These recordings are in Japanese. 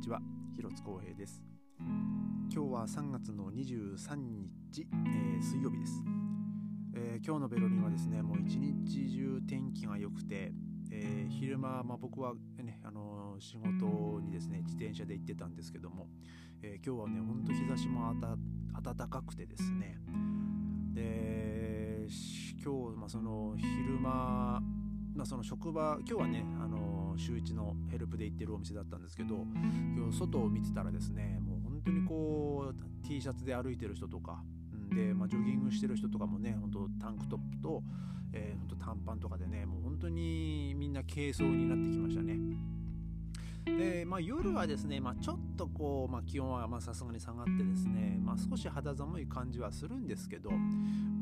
にちは広津光平です。今日は3月の23日、えー、水曜日です、えー、今日のベロリンはですねもう一日中天気が良くて、えー、昼間、まあ、僕はね、あの仕事にですね自転車で行ってたんですけども、え今日はねほんと日差しも暖かくてですね。で今日、まあ、その昼間まあ、その職場今日はね、あの週1のヘルプで行ってるお店だったんですけど今日外を見てたらですねもう本当にこう T シャツで歩いてる人とかで、まあ、ジョギングしてる人とかもね本当タンクトップと、えー、本当短パンとかでねもう本当にみんな軽装になってきましたね。で、まあ、夜はですね、まあ、ちょっとこう、まあ、気温はさすがに下がってですね、まあ、少し肌寒い感じはするんですけど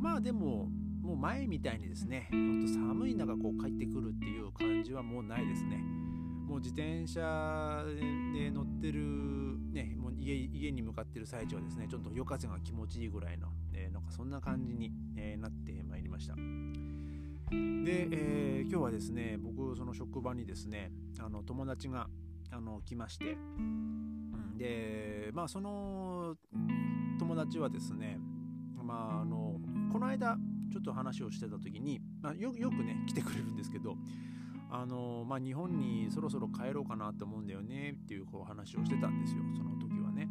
まあでももう前みたいにですね、ほんと寒い中こう帰ってくるっていう感じはもうないですね。もう自転車で乗ってる、ね、もう家家に向かってる最中はですね、ちょっと夜風が気持ちいいぐらいの、えー、なんかそんな感じに、えー、なってまいりました。で、えー、今日はですね、僕、その職場にですね、あの友達があの来まして、で、まあ、その友達はですね、まあ、あのこの間、ちょっと話をしてた時に、まあ、よくね来てくれるんですけどあのまあ、日本にそろそろ帰ろうかなと思うんだよねっていうこう話をしてたんですよその時はね。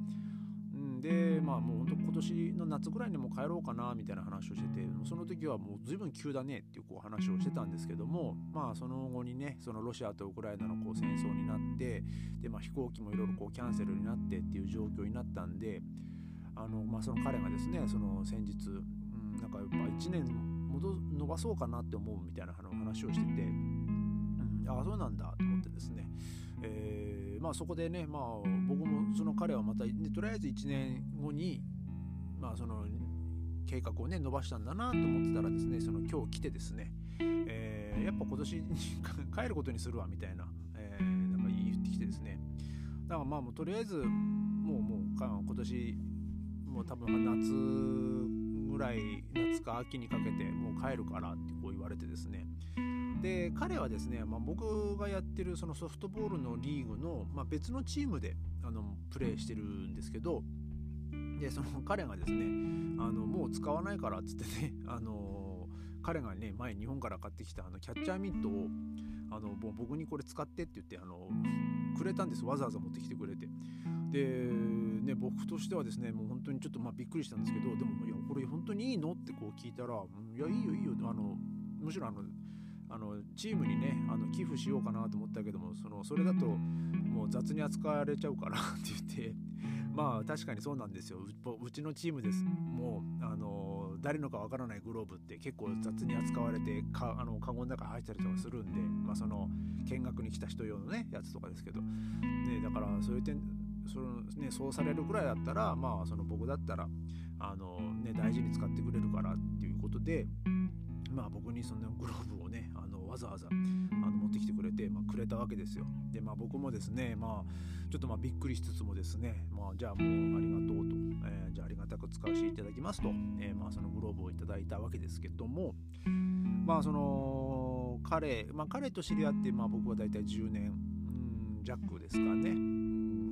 でまあもう本当今年の夏ぐらいにも帰ろうかなみたいな話をしててその時はもう随分急だねっていうこう話をしてたんですけどもまあその後にねそのロシアとウクライナのこう戦争になってで、まあ、飛行機もいろいろこうキャンセルになってっていう状況になったんであの、まあ、その彼がですねその先日かやっぱ1年戻伸ばそうかなって思うみたいな話をしてて、うん、ああそうなんだと思ってですね、えー、まあそこでね、まあ、僕もその彼はまた、ね、とりあえず1年後に、まあ、その計画をね伸ばしたんだなと思ってたらですねその今日来てですね、えー、やっぱ今年に帰ることにするわみたいな、えー、なんか言ってきてですね。だからまあもうとりあえずもうもう今年もう多分夏ぐらい夏か秋にかけてもう帰るからってこう言われてですねで彼はですね、まあ、僕がやってるそのソフトボールのリーグの、まあ、別のチームであのプレーしてるんですけどでその彼がですねあのもう使わないからっつってね あの彼がね前日本から買ってきたあのキャッチャーミットをあの僕にこれ使ってって言ってあのくれたんです。わざわざ持ってきてくれて。でね僕としてはですねもう本当にちょっとまあびっくりしたんですけどでもいやこれ本当にいいの？ってこう聞いたら「いやいいよいいよ」あのむしろあのあのチームにねあの寄付しようかなと思ったけどもそのそれだともう雑に扱われちゃうからって言って。まあ確かにそうなんですよ。うちのチームです。もうあの誰のかわからないグローブって結構雑に扱われてかあのカゴの中に入ったりとかするんで、まあ、その見学に来た人用のねやつとかですけど、ね、だからそういう点その、ね、そうされるぐらいだったら、まあ、その僕だったらあの、ね、大事に使ってくれるからっていうことで、まあ、僕にそのグローブをねわざわざあの持ってきてくれて、まあ、くれたわけですよ。で、まあ、僕もですね、まあ、ちょっとまあびっくりしつつもですね、まあ、じゃあもうありがとうと、えー、じゃあありがたく使わせていただきますと、えー、まあ、そのグローブをいただいたわけですけども、まあ、その彼、まあ、彼と知り合って、まあ、僕は大体10年、弱ですかね。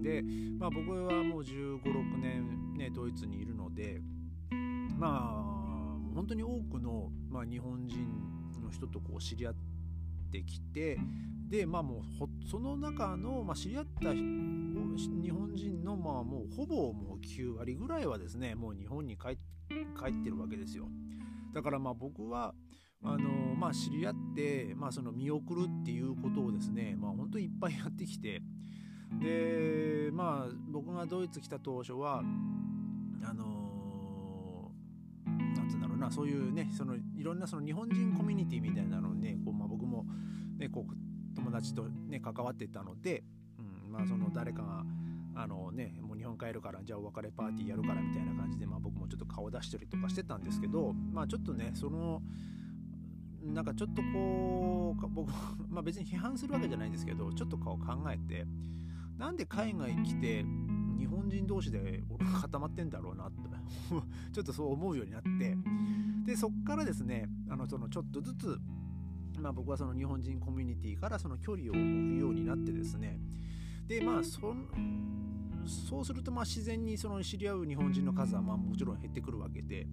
で、まあ、僕はもう1 5 6年、ね、ドイツにいるのでまあ本当に多くの、まあ、日本人の人とこう知り合っててきてでまあもうその中の、まあ、知り合った日本人のまあもうほぼもう9割ぐらいはですねもう日本に帰ってるわけですよ。だからまあ僕はあのまあ、知り合って、まあ、その見送るっていうことをですね、まあ、本当にいっぱいやってきてでまあ僕がドイツ来た当初はあのー、なんつうんだろうなそういうねそのいろんなその日本人コミュニティみたいなのをねこう、ね、こう友達と、ね、関わってたので、うんまあ、その誰かがあのね、もう日本帰るからじゃあお別れパーティーやるからみたいな感じで、まあ、僕もちょっと顔出したりとかしてたんですけど、まあ、ちょっとねそのなんかちょっとこう僕、まあ、別に批判するわけじゃないんですけどちょっと顔考えてなんで海外来て日本人同士で俺固まってんだろうなって ちょっとそう思うようになってでそっからですねあのそのちょっとずつ、まあ、僕はその日本人コミュニティからその距離を置くようになってですね。でまあそそうするとまあ自然にその知り合う日本人の数はまあもちろん減ってくるわけで。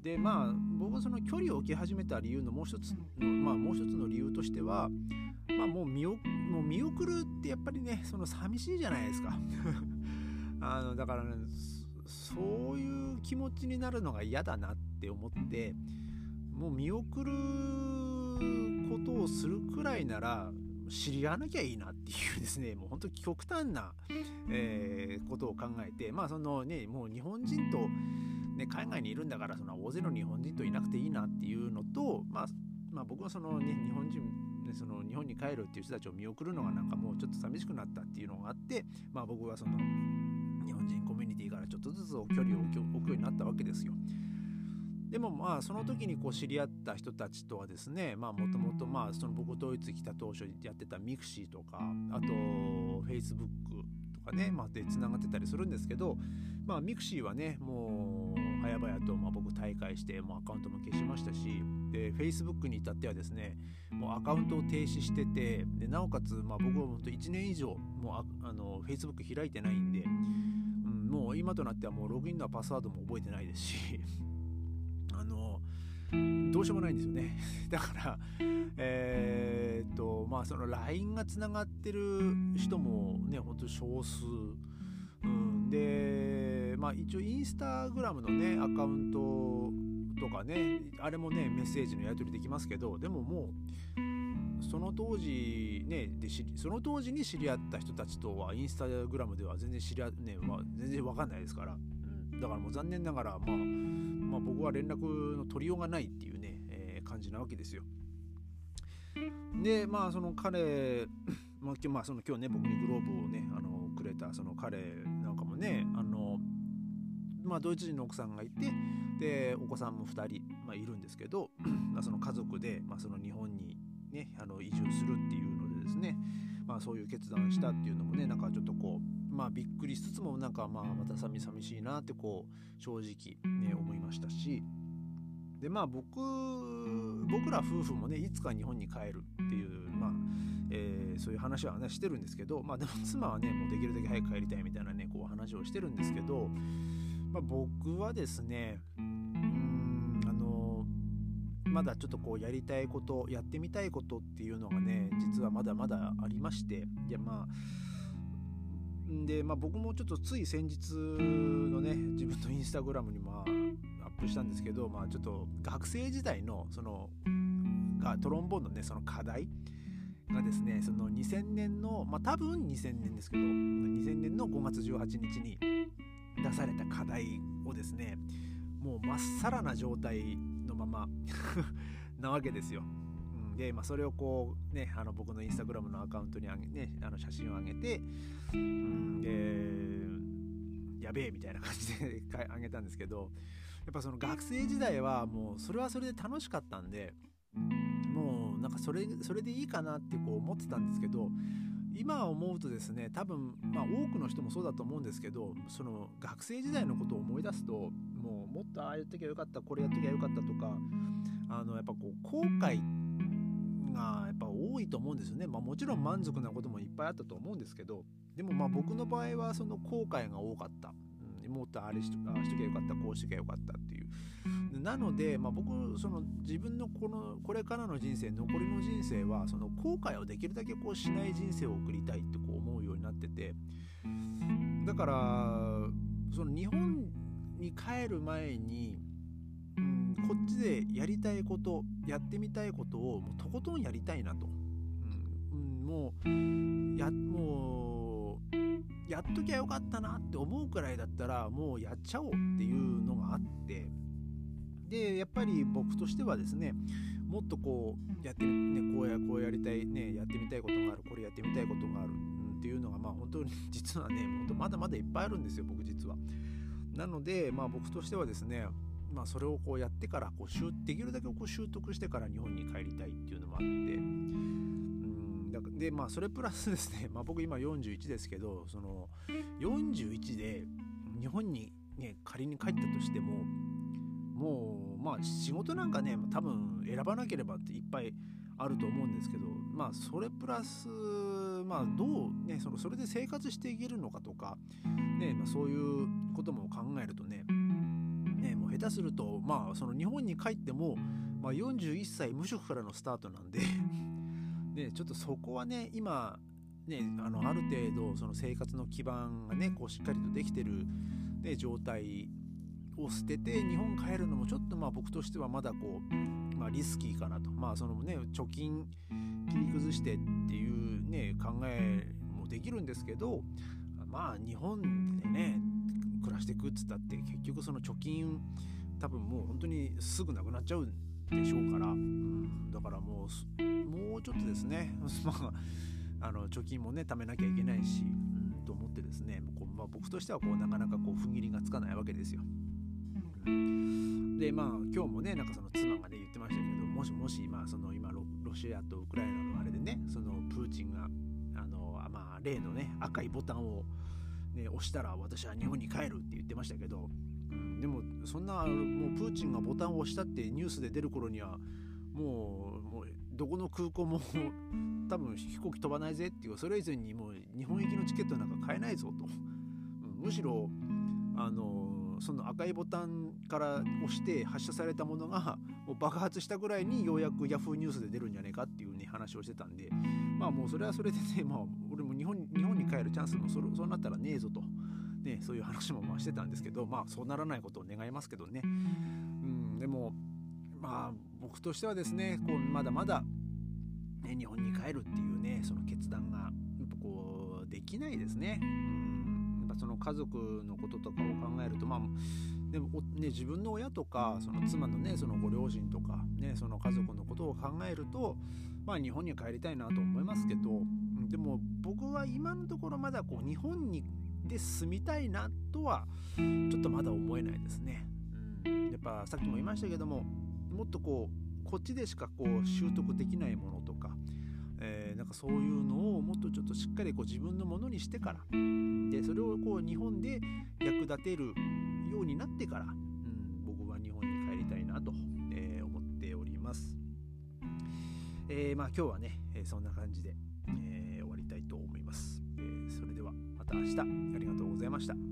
でまあ僕はその距離を置き始めた理由のもう一つのまあもう一つの理由としてはまあもう見もう見送るってやっぱりねその寂しいじゃないですか。あのだからねそういう気持ちになるのが嫌だなって思ってもう見送ることをするくらいなら知り合わなきゃいいなっていうですねもう本当極端な、えー、ことを考えてまあそのねもう日本人と、ね、海外にいるんだからその大勢の日本人といなくていいなっていうのと、まあ、まあ僕はそのね日本人その日本に帰るっていう人たちを見送るのがなんかもうちょっと寂しくなったっていうのがあって、まあ、僕はその日本人コミュニティからちょっとずつ距離を置くようになったわけですよ。でもまあその時にこう知り合った人たちとはですねもともと僕ドイツ来た当初やってた mixi とかあとフェイスブックとかね、まあ、でつながってたりするんですけどまあ mixi はねもう早々とまあ僕退会してもうアカウントも消しましたしでフェイスブックに至ってはですねもうアカウントを停止しててでなおかつまあ僕は本当1年以上もうあのフェイスブック開いてないんで、うん、もう今となってはもうログインのパスワードも覚えてないですしあのどうしようもないんですよね。だから、えー、っと、まあ、その LINE がつながってる人もね、ほんと少数。うん、で、まあ、一応、インスタグラムのね、アカウントとかね、あれもね、メッセージのやり取りできますけど、でももう、その当時ねでその当時に知り合った人たちとはインスタグラムでは全然知り合ね、まあ、全然わかんないですから、だからもう残念ながらまあまあ、僕は連絡の取りようがないっていうね、えー、感じなわけですよ。でまあその彼、まあ、まあ、その 今日ね僕にグローブをねあのくれたその彼なんかもねあの、まあ、ドイツ人の奥さんがいてでお子さんも2人、まあ、いるんですけど、まあ、その家族で、まあ、その日本に、ね、あの移住するっていうのでですね、まあ、そういう決断したっていうのもねなんかちょっとこうまあびっくりしつつもなんかまあまた寂寂しいなってこう正直ね思いましたし。でまあ僕僕ら夫婦もねいつか日本に帰るっていうまあ、えー、そういう話はねしてるんですけどまあでも妻はねもうできるだけ早く帰りたいみたいなねこう話をしてるんですけど、まあ、僕はですねうんあのまだちょっとこうやりたいことやってみたいことっていうのがね実はまだまだありましていやまあで、まあ、僕もちょっとつい先日のね自分のインスタグラムにまあアップしたんですけど、まあ、ちょっと学生時代のそのがトロンボーンのねその課題がですねその2000年のまあ多分2000年ですけど2000年の5月18日に出された課題をですねもうまっさらな状態のまま なわけですよ。で、まあ、それをこうねあの僕のインスタグラムのアカウントにあげ、ね、あの写真を上げて、うん、でやべえみたいな感じで あげたんですけどやっぱその学生時代はもうそれはそれで楽しかったんでもうなんかそれそれでいいかなってこう思ってたんですけど今思うとですね多分まあ多くの人もそうだと思うんですけどその学生時代のことを思い出すともうもっとああやっときゃよかったこれやっときゃよかったとかあのやっぱこう後悔多いと思うんですよね。まあ、もちろん満足なこともいっぱいあったと思うんですけどでもまあ僕の場合はその後悔が多かった。うん、もっとあれしとあしときゃよかったこうしときゃよかったっていう。なので、まあ、僕その自分のこのこれからの人生残りの人生はその後悔をできるだけこうしない人生を送りたいってこう思うようになっててだからその日本に帰る前にこっちでやりたいことやってみたいことをもうとことんやりたいなと、うん、もうやもうやっときゃよかったなって思うくらいだったらもうやっちゃおうっていうのがあってでやっぱり僕としてはですねもっとこうやってねこうやこうやりたいねやってみたいことがあるこれやってみたいことがある、うん、っていうのがまあ本当に 実はねまだまだいっぱいあるんですよ僕実は。なのでまあ僕としてはですねまあ、それをこうやってからこうできるだけこう習得してから日本に帰りたいっていうのもあってでまあそれプラスですね、まあ、僕今41ですけどその41で日本に、ね、仮に帰ったとしてももうまあ仕事なんかね多分選ばなければっていっぱいあると思うんですけどまあそれプラスまあ、どう、ね、そのそれで生活していけるのかとか、ねまあ、そういうことも考えるとねねもう下手すると、まあ、その日本に帰っても、まあ、41歳無職からのスタートなんでね、ちょっとそこはね今ねあのある程度その生活の基盤がねこうしっかりとできてる、ね、状態を捨てて日本帰るのもちょっとまあ僕としてはまだこう、まあ、リスキーかなと。まあそのね貯金切り崩してっていうね考えもできるんですけどまあ日本でね暮らしていくっつったって結局その貯金多分もう本当にすぐなくなっちゃうんでしょうから、うん、だからもうもうちょっとですね。まああの貯金もね貯めなきゃいけないし、うん、と思ってですね。こう、まあ、僕としてはこうなかなかこう踏ん切りがつかないわけですよ。でまあ今日もねなんかその妻がね言ってましたけどもしもしまあその今ロシアとウクライナのあれでねそのプーチンがあのまあ例のね赤いボタンを、ね、押したら私は日本に帰るって言ってましたけど、うん、でもそんなもうプーチンがボタンを押したってニュースで出る頃にはもうもうどこの空港も多分飛行機飛ばないぜっていうそれ以前にもう日本行きのチケットなんか買えないぞと、うん、むしろあのその赤いボタンから押して発射されたものがもう爆発したぐらいにようやく Yahoo ニュースで出るんじゃねえかっていうね話をしてたんでまあもうそれはそれでねまあ俺も日本日本に帰るチャンスもそそうなったらねえぞと。ね、そういう話もまあしてたんですけどまあそうならないことを願いますけどね、うん、でもまあ僕としてはですねこうまだまだ、ね、日本に帰るっていうねその決断がやっぱこうできないですね。その家族のこととかを考えるとまあでもね、自分の親とかその妻のねそのご両親とか、ね、その家族のことを考えると、まあ、日本に帰りたいなと思いますけどでも僕は今のところまだこう日本にで住みたいなとはちょっとまだ思えないですね。うん、やっぱさっきも言いましたけどももっとこうこっちでしかこう習得できないものとかえー、なんかそういうのをもっとちょっとしっかりこう自分のものにしてからでそれをこう日本で役立てるようになってから、うん、僕は日本に帰りたいなと、えー、思っております。えー、まあ今日はね、えそんな感じで、た明日ありがとうございました。